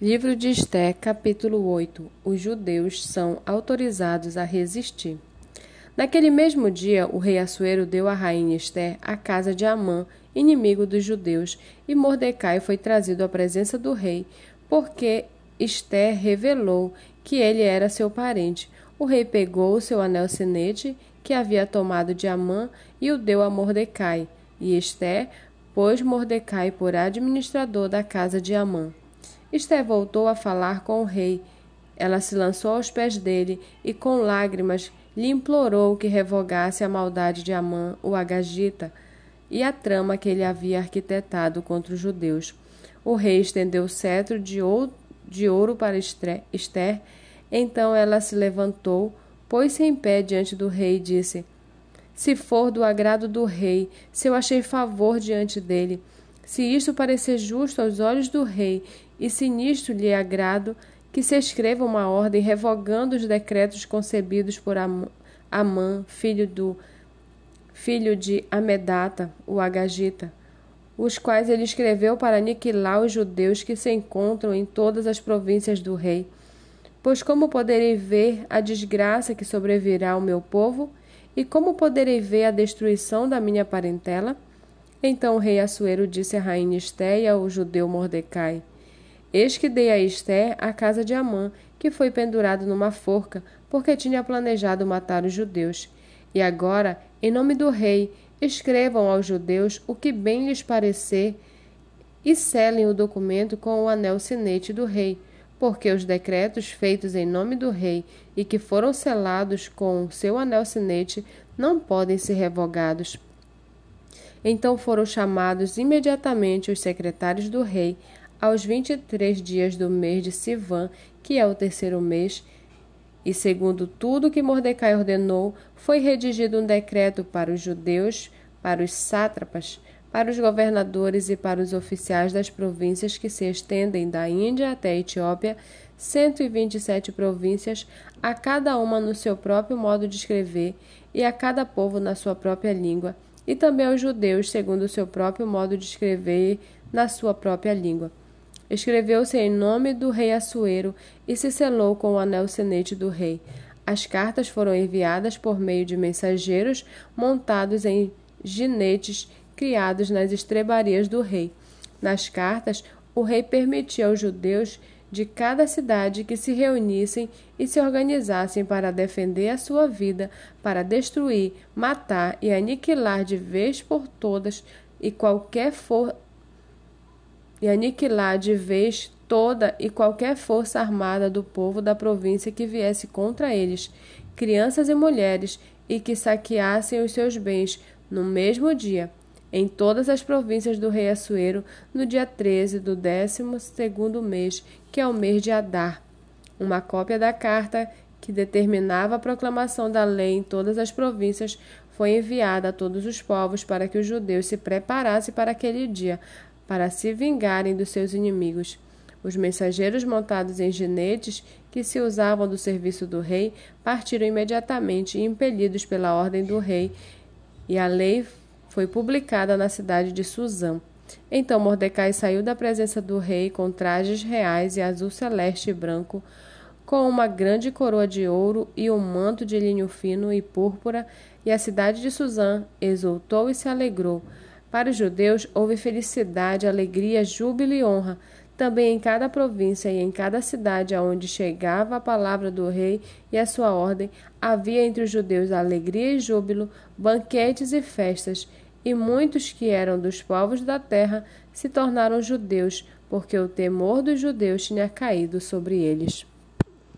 Livro de Esté, capítulo 8 Os judeus são autorizados a resistir. Naquele mesmo dia, o rei Assuero deu à rainha Esté a casa de Amã, inimigo dos judeus, e Mordecai foi trazido à presença do rei, porque Esté revelou que ele era seu parente. O rei pegou o seu anel sinete, que havia tomado de Amã, e o deu a Mordecai. E Esté pôs Mordecai por administrador da casa de Amã. Esté voltou a falar com o rei. Ela se lançou aos pés dele e, com lágrimas, lhe implorou que revogasse a maldade de Amã, o Agagita, e a trama que ele havia arquitetado contra os judeus. O rei estendeu o cetro de ouro, de ouro para Esther. Então ela se levantou, pôs-se em pé diante do rei e disse: Se for do agrado do rei, se eu achei favor diante dele, se isto parecer justo aos olhos do rei e se nisto lhe agrado, que se escreva uma ordem revogando os decretos concebidos por Amã, filho do filho de Amedata, o Agagita, os quais ele escreveu para aniquilar os judeus que se encontram em todas as províncias do rei. Pois como poderei ver a desgraça que sobrevirá ao meu povo? E como poderei ver a destruição da minha parentela? Então o rei Assuero disse à rainha Esté e ao judeu Mordecai: Eis que dei a Esther a casa de Amã, que foi pendurado numa forca, porque tinha planejado matar os judeus. E agora, em nome do rei, escrevam aos judeus o que bem lhes parecer e selem o documento com o anel sinete do rei, porque os decretos feitos em nome do rei e que foram selados com o seu anel sinete não podem ser revogados. Então foram chamados imediatamente os secretários do rei, aos vinte e três dias do mês de Sivan, que é o terceiro mês, e segundo tudo que Mordecai ordenou, foi redigido um decreto para os judeus, para os sátrapas, para os governadores e para os oficiais das províncias que se estendem da Índia até a Etiópia, 127 províncias, a cada uma no seu próprio modo de escrever e a cada povo na sua própria língua, e também aos judeus segundo o seu próprio modo de escrever na sua própria língua. Escreveu-se em nome do rei Assuero e se selou com o anel senete do rei. As cartas foram enviadas por meio de mensageiros montados em ginetes criados nas estrebarias do rei. Nas cartas, o rei permitia aos judeus de cada cidade que se reunissem e se organizassem para defender a sua vida, para destruir, matar e aniquilar de vez por todas e qualquer for e aniquilar de vez toda e qualquer força armada do povo da província que viesse contra eles, crianças e mulheres, e que saqueassem os seus bens no mesmo dia, em todas as províncias do rei Assuero, no dia 13 do décimo segundo mês, que é o mês de Adar. Uma cópia da carta que determinava a proclamação da lei em todas as províncias foi enviada a todos os povos para que os judeus se preparassem para aquele dia, para se vingarem dos seus inimigos. Os mensageiros montados em ginetes, que se usavam do serviço do rei, partiram imediatamente, impelidos pela ordem do rei, e a lei foi publicada na cidade de Suzã. Então Mordecai saiu da presença do rei com trajes reais e azul celeste e branco, com uma grande coroa de ouro e um manto de linho fino e púrpura, e a cidade de Suzã exultou e se alegrou. Para os judeus houve felicidade, alegria, júbilo e honra, também em cada província e em cada cidade aonde chegava a palavra do rei e a sua ordem, havia entre os judeus alegria e júbilo, banquetes e festas, e muitos que eram dos povos da terra se tornaram judeus, porque o temor dos judeus tinha caído sobre eles.